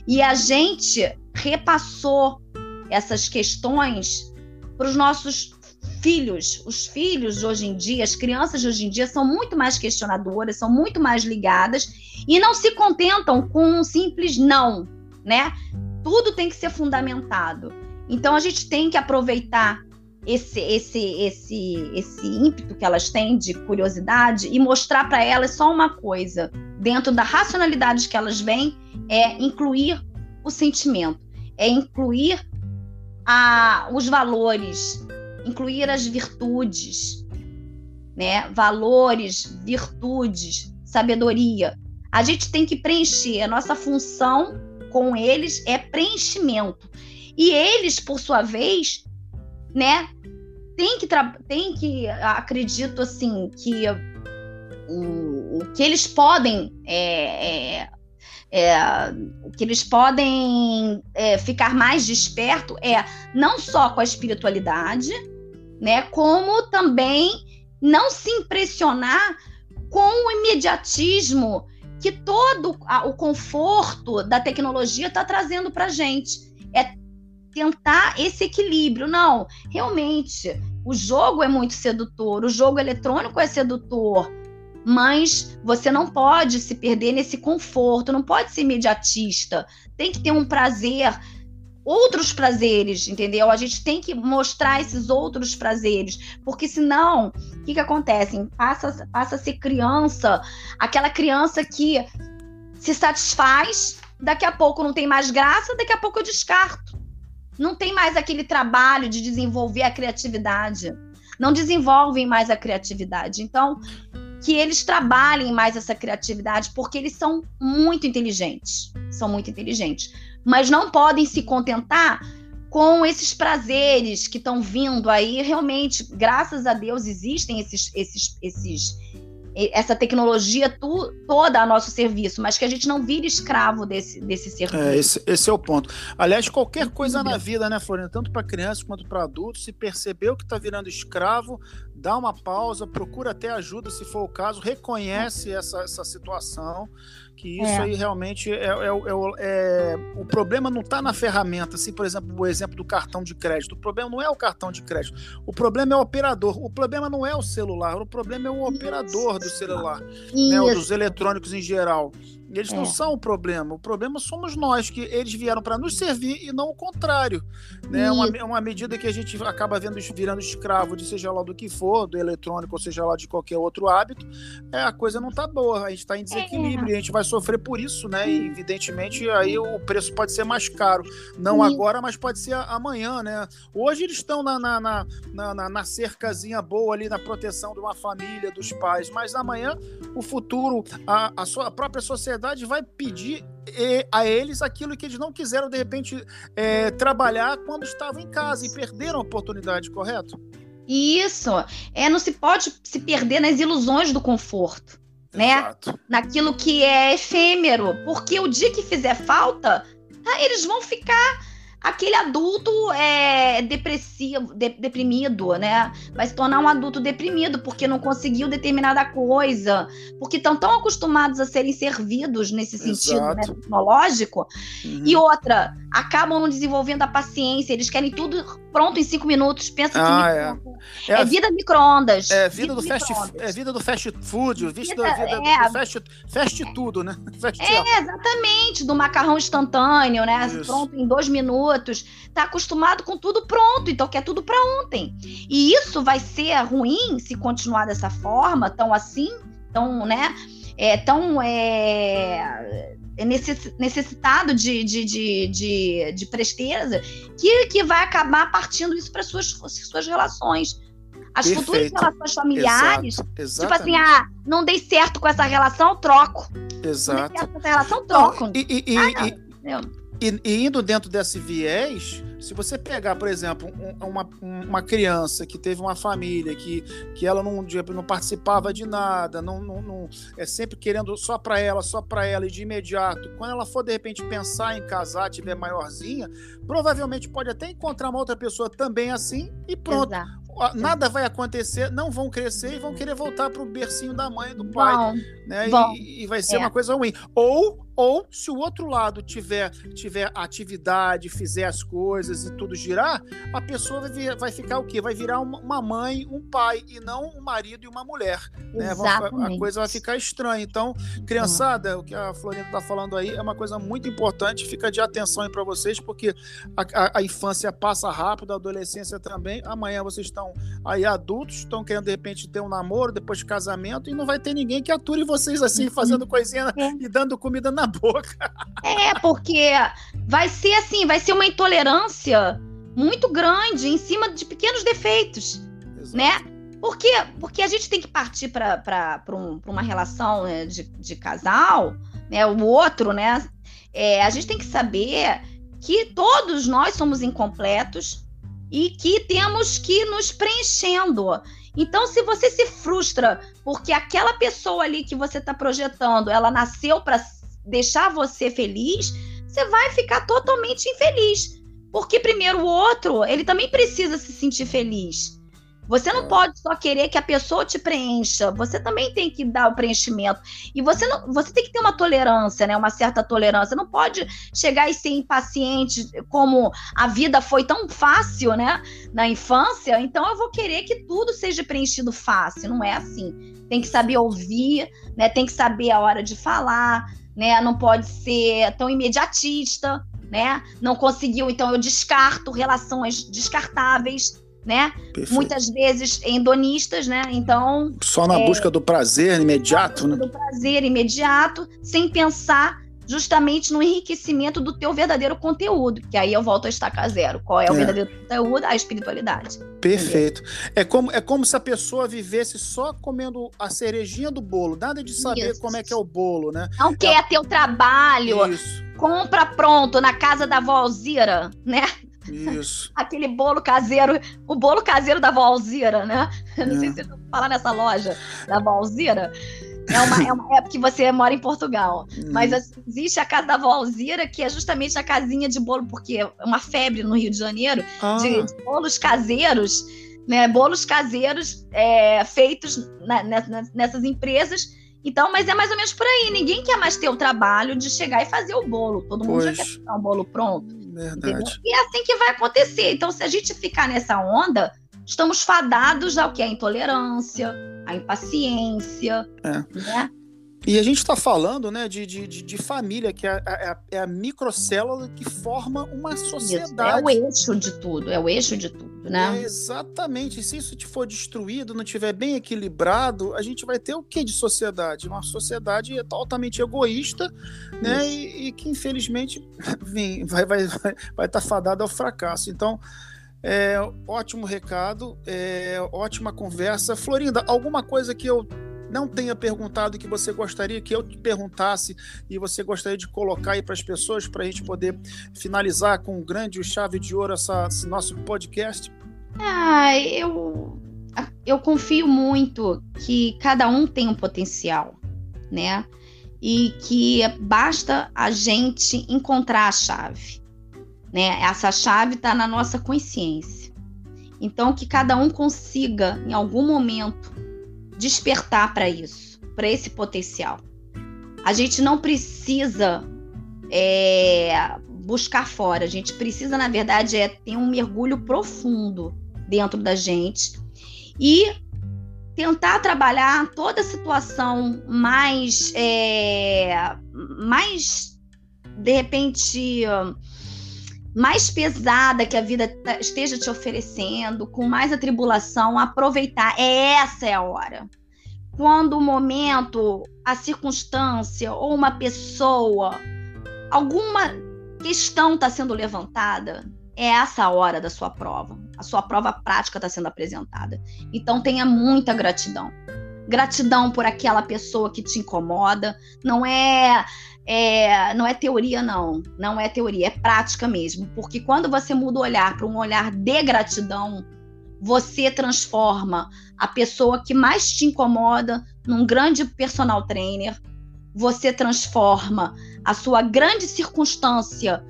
E a gente repassou essas questões para os nossos filhos. Os filhos hoje em dia, as crianças de hoje em dia são muito mais questionadoras, são muito mais ligadas e não se contentam com um simples não, né? Tudo tem que ser fundamentado. Então a gente tem que aproveitar esse, esse, esse, esse ímpeto que elas têm de curiosidade e mostrar para elas só uma coisa, dentro da racionalidade que elas veem, é incluir o sentimento, é incluir a, os valores, incluir as virtudes, né? Valores, virtudes, sabedoria. A gente tem que preencher. A nossa função com eles é preenchimento. E eles, por sua vez, né? Tem que, tem que acredito assim, que o, o que eles podem é, é, é, que eles podem é, ficar mais desperto é não só com a espiritualidade, né, como também não se impressionar com o imediatismo que todo o conforto da tecnologia está trazendo para gente. Tentar esse equilíbrio. Não, realmente, o jogo é muito sedutor, o jogo eletrônico é sedutor, mas você não pode se perder nesse conforto, não pode ser imediatista. Tem que ter um prazer, outros prazeres, entendeu? A gente tem que mostrar esses outros prazeres, porque senão, o que, que acontece? Passa, passa a ser criança, aquela criança que se satisfaz, daqui a pouco não tem mais graça, daqui a pouco eu descarto. Não tem mais aquele trabalho de desenvolver a criatividade. Não desenvolvem mais a criatividade. Então, que eles trabalhem mais essa criatividade, porque eles são muito inteligentes. São muito inteligentes. Mas não podem se contentar com esses prazeres que estão vindo aí. Realmente, graças a Deus, existem esses, esses, esses essa tecnologia tu, toda a nosso serviço, mas que a gente não vire escravo desse, desse serviço. É, esse, esse é o ponto. Aliás, qualquer coisa na vida, né, Floriana, tanto para crianças quanto para adultos, se percebeu que está virando escravo, dá uma pausa, procura até ajuda se for o caso, reconhece essa, essa situação que isso é. aí realmente é, é, é, é, o problema não está na ferramenta, assim, por exemplo, o exemplo do cartão de crédito. O problema não é o cartão de crédito, o problema é o operador. O problema não é o celular, o problema é o operador do celular, né, ou dos eletrônicos em geral. Eles é. não são o problema. O problema somos nós, que eles vieram para nos servir e não o contrário. Né? Uma, uma medida que a gente acaba vendo virando escravo de seja lá do que for, do eletrônico, ou seja lá de qualquer outro hábito, é, a coisa não está boa. A gente está em desequilíbrio é. e a gente vai sofrer por isso, né? E evidentemente aí o preço pode ser mais caro. Não Sim. agora, mas pode ser amanhã, né? Hoje eles estão na, na, na, na, na cercazinha boa ali, na proteção de uma família, dos pais, mas amanhã o futuro, a, a sua a própria sociedade sociedade vai pedir a eles aquilo que eles não quiseram, de repente, é, trabalhar quando estavam em casa e perderam a oportunidade, correto? Isso. É, não se pode se perder nas ilusões do conforto, né? Exato. Naquilo que é efêmero. Porque o dia que fizer falta, ah, eles vão ficar aquele adulto é depressivo, de, deprimido, né? Vai se tornar um adulto deprimido porque não conseguiu determinada coisa, porque estão tão acostumados a serem servidos nesse sentido né, tecnológico. Uhum. E outra, acabam não desenvolvendo a paciência, eles querem tudo pronto em cinco minutos. Pensa ah, que é. é, é vida micro-ondas. É vida, vida do fast, é vida do fast food, vida, vida, é, do fast, fast tudo, né? Fast é, exatamente, do macarrão instantâneo, né? Isso. Pronto em dois minutos minutos, tá acostumado com tudo pronto, então quer tudo para ontem. E isso vai ser ruim se continuar dessa forma, tão assim, tão, né? É, tão é, é necessitado de, de, de, de, de presteza que, que vai acabar partindo isso para suas, suas relações. As Perfeito. futuras relações familiares, Exato. tipo assim, ah, não dei certo com essa relação, troco. Exato. Não dei certo com essa relação, troco. E, e, e, ah, e, e, e, indo dentro desse viés, se você pegar, por exemplo, um, uma, uma criança que teve uma família que, que ela não, não participava de nada, não, não, não é sempre querendo só para ela, só para ela e de imediato, quando ela for de repente pensar em casar, tiver maiorzinha, provavelmente pode até encontrar uma outra pessoa também assim e pronto. Exato nada vai acontecer, não vão crescer e vão querer voltar para o bercinho da mãe e do pai. Bom, né? Bom, e, e, vai ser é. uma coisa ruim. Ou, ou se o outro lado tiver, tiver atividade, fizer as coisas e tudo girar, a pessoa vai, vir, vai ficar o quê? Vai virar uma, uma, mãe, um pai, e não um marido e uma mulher. Né? A coisa vai ficar estranha. Então, criançada, o que a Florinda está falando aí é uma coisa muito importante. Fica de atenção aí para vocês, porque a, a, a infância passa rápido, a adolescência também. Amanhã vocês estão estão aí adultos, estão querendo de repente ter um namoro, depois de casamento, e não vai ter ninguém que ature vocês assim, fazendo coisinha é. e dando comida na boca. É, porque vai ser assim, vai ser uma intolerância muito grande em cima de pequenos defeitos, Exato. né? Por quê? Porque a gente tem que partir para um, uma relação né, de, de casal, né? O outro, né? É, a gente tem que saber que todos nós somos incompletos, e que temos que nos preenchendo. Então, se você se frustra porque aquela pessoa ali que você está projetando, ela nasceu para deixar você feliz, você vai ficar totalmente infeliz. Porque primeiro o outro, ele também precisa se sentir feliz. Você não pode só querer que a pessoa te preencha, você também tem que dar o preenchimento. E você não, você tem que ter uma tolerância, né? Uma certa tolerância. Não pode chegar e ser impaciente, como a vida foi tão fácil, né? Na infância, então eu vou querer que tudo seja preenchido fácil. Não é assim. Tem que saber ouvir, né? Tem que saber a hora de falar, né? Não pode ser tão imediatista, né? Não conseguiu, então eu descarto relações descartáveis né? Perfeito. Muitas vezes endonistas, né? Então. Só na é, busca do prazer imediato, né? Do prazer imediato, sem pensar justamente no enriquecimento do teu verdadeiro conteúdo, que aí eu volto a estacar zero. Qual é o é. verdadeiro conteúdo? A espiritualidade. Perfeito. É como, é como se a pessoa vivesse só comendo a cerejinha do bolo, nada de saber Isso. como é que é o bolo, né? Não quer é... teu trabalho. Isso. Compra pronto na casa da vó Alzira, né? Isso. Aquele bolo caseiro, o bolo caseiro da Valzira, né? Não é. sei se você falar nessa loja da Valzira. É, uma, é, uma, é porque você mora em Portugal. Hum. Mas assim, existe a casa da Valzira, que é justamente a casinha de bolo, porque é uma febre no Rio de Janeiro ah. de, de, bolos caseiros, né? Bolos caseiros é, feitos na, na, nessas empresas então, mas é mais ou menos por aí. Ninguém quer mais ter o trabalho de chegar e fazer o bolo. Todo mundo pois. já quer um bolo pronto. Verdade. E é assim que vai acontecer. Então, se a gente ficar nessa onda, estamos fadados ao que? A intolerância, a impaciência. É. Né? E a gente está falando né, de, de, de, família, que é, é a, é a microcélula que forma uma sociedade. Isso, é o eixo de tudo, é o eixo de tudo, né? É exatamente. Se isso for destruído, não estiver bem equilibrado, a gente vai ter o que de sociedade? Uma sociedade altamente egoísta, né? E, e, que infelizmente vem, vai estar vai, vai, vai tá fadada ao fracasso. Então. É, ótimo recado, é, ótima conversa. Florinda, alguma coisa que eu não tenha perguntado que você gostaria que eu te perguntasse e você gostaria de colocar aí para as pessoas para a gente poder finalizar com um grande chave de ouro essa, esse nosso podcast? Ah, eu, eu confio muito que cada um tem um potencial, né? E que basta a gente encontrar a chave, né? Essa chave está na nossa consciência. Então, que cada um consiga, em algum momento, despertar para isso, para esse potencial. A gente não precisa é, buscar fora, a gente precisa, na verdade, é ter um mergulho profundo dentro da gente e tentar trabalhar toda a situação mais, é, mais de repente mais pesada que a vida esteja te oferecendo, com mais atribulação, aproveitar. Essa é a hora. Quando o momento, a circunstância ou uma pessoa, alguma questão está sendo levantada, é essa a hora da sua prova. A sua prova prática está sendo apresentada. Então tenha muita gratidão. Gratidão por aquela pessoa que te incomoda. Não é é, não é teoria, não. Não é teoria, é prática mesmo. Porque quando você muda o olhar para um olhar de gratidão, você transforma a pessoa que mais te incomoda num grande personal trainer. Você transforma a sua grande circunstância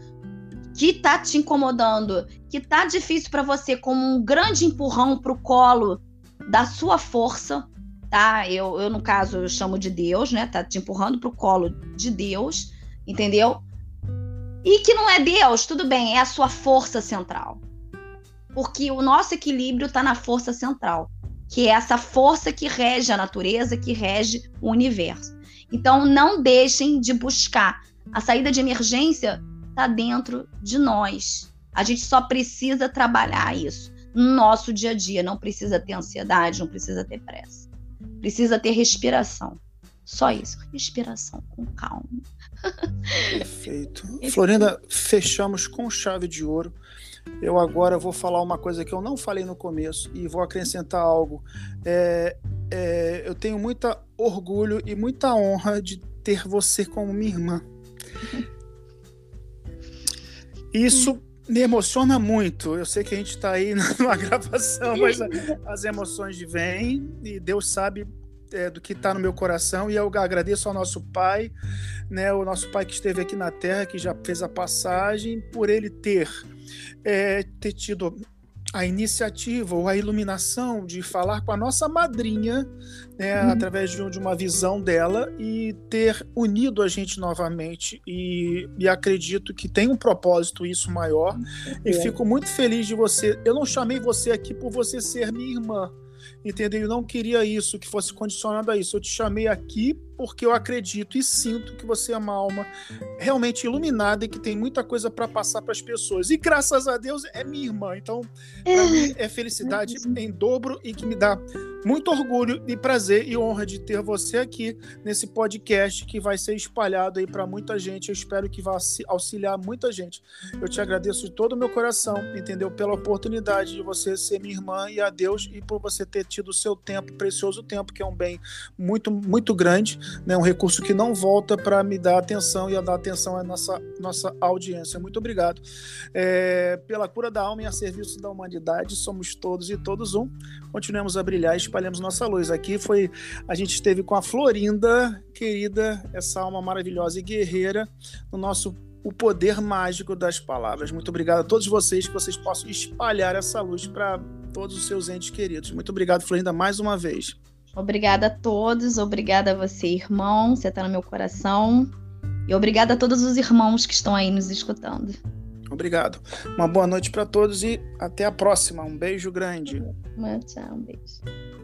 que está te incomodando, que está difícil para você, como um grande empurrão para o colo da sua força tá? Eu, eu, no caso, eu chamo de Deus, né? Tá te empurrando pro colo de Deus, entendeu? E que não é Deus, tudo bem, é a sua força central. Porque o nosso equilíbrio está na força central, que é essa força que rege a natureza, que rege o universo. Então, não deixem de buscar. A saída de emergência está dentro de nós. A gente só precisa trabalhar isso no nosso dia a dia. Não precisa ter ansiedade, não precisa ter pressa. Precisa ter respiração. Só isso, respiração com calma. Perfeito. Florinda, fechamos com chave de ouro. Eu agora vou falar uma coisa que eu não falei no começo e vou acrescentar algo. É, é, eu tenho muita orgulho e muita honra de ter você como minha irmã. Isso me emociona muito. Eu sei que a gente está aí numa gravação, mas as emoções vêm e Deus sabe é, do que está no meu coração. E eu agradeço ao nosso Pai, né, o nosso Pai que esteve aqui na Terra, que já fez a passagem, por ele ter, é, ter tido a iniciativa ou a iluminação de falar com a nossa madrinha, né, uhum. através de, de, uma visão dela e ter unido a gente novamente. E, e acredito que tem um propósito isso maior. Uhum. E fico muito feliz de você. Eu não chamei você aqui por você ser minha irmã entendeu? Eu não queria isso, que fosse condicionado a isso. Eu te chamei aqui porque eu acredito e sinto que você é uma alma realmente iluminada e que tem muita coisa para passar para as pessoas. E graças a Deus é minha irmã. Então, para mim é felicidade em dobro e que me dá muito orgulho e prazer e honra de ter você aqui nesse podcast que vai ser espalhado aí para muita gente. Eu espero que vá auxiliar muita gente. Eu te agradeço de todo o meu coração, entendeu? Pela oportunidade de você ser minha irmã e a Deus e por você ter tido o seu tempo, precioso tempo, que é um bem muito, muito grande, né? um recurso que não volta para me dar atenção e a dar atenção à nossa, nossa audiência. Muito obrigado. É, pela cura da alma e a serviço da humanidade, somos todos e todos um. Continuemos a brilhar espalhamos nossa luz. Aqui foi a gente esteve com a Florinda, querida, essa alma maravilhosa e guerreira, no nosso o poder mágico das palavras. Muito obrigado a todos vocês que vocês possam espalhar essa luz para todos os seus entes queridos. Muito obrigado, Florinda, mais uma vez. Obrigada a todos, obrigada a você, irmão, você está no meu coração. E obrigada a todos os irmãos que estão aí nos escutando. Obrigado. Uma boa noite para todos e até a próxima. Um beijo grande. Tchau, um beijo.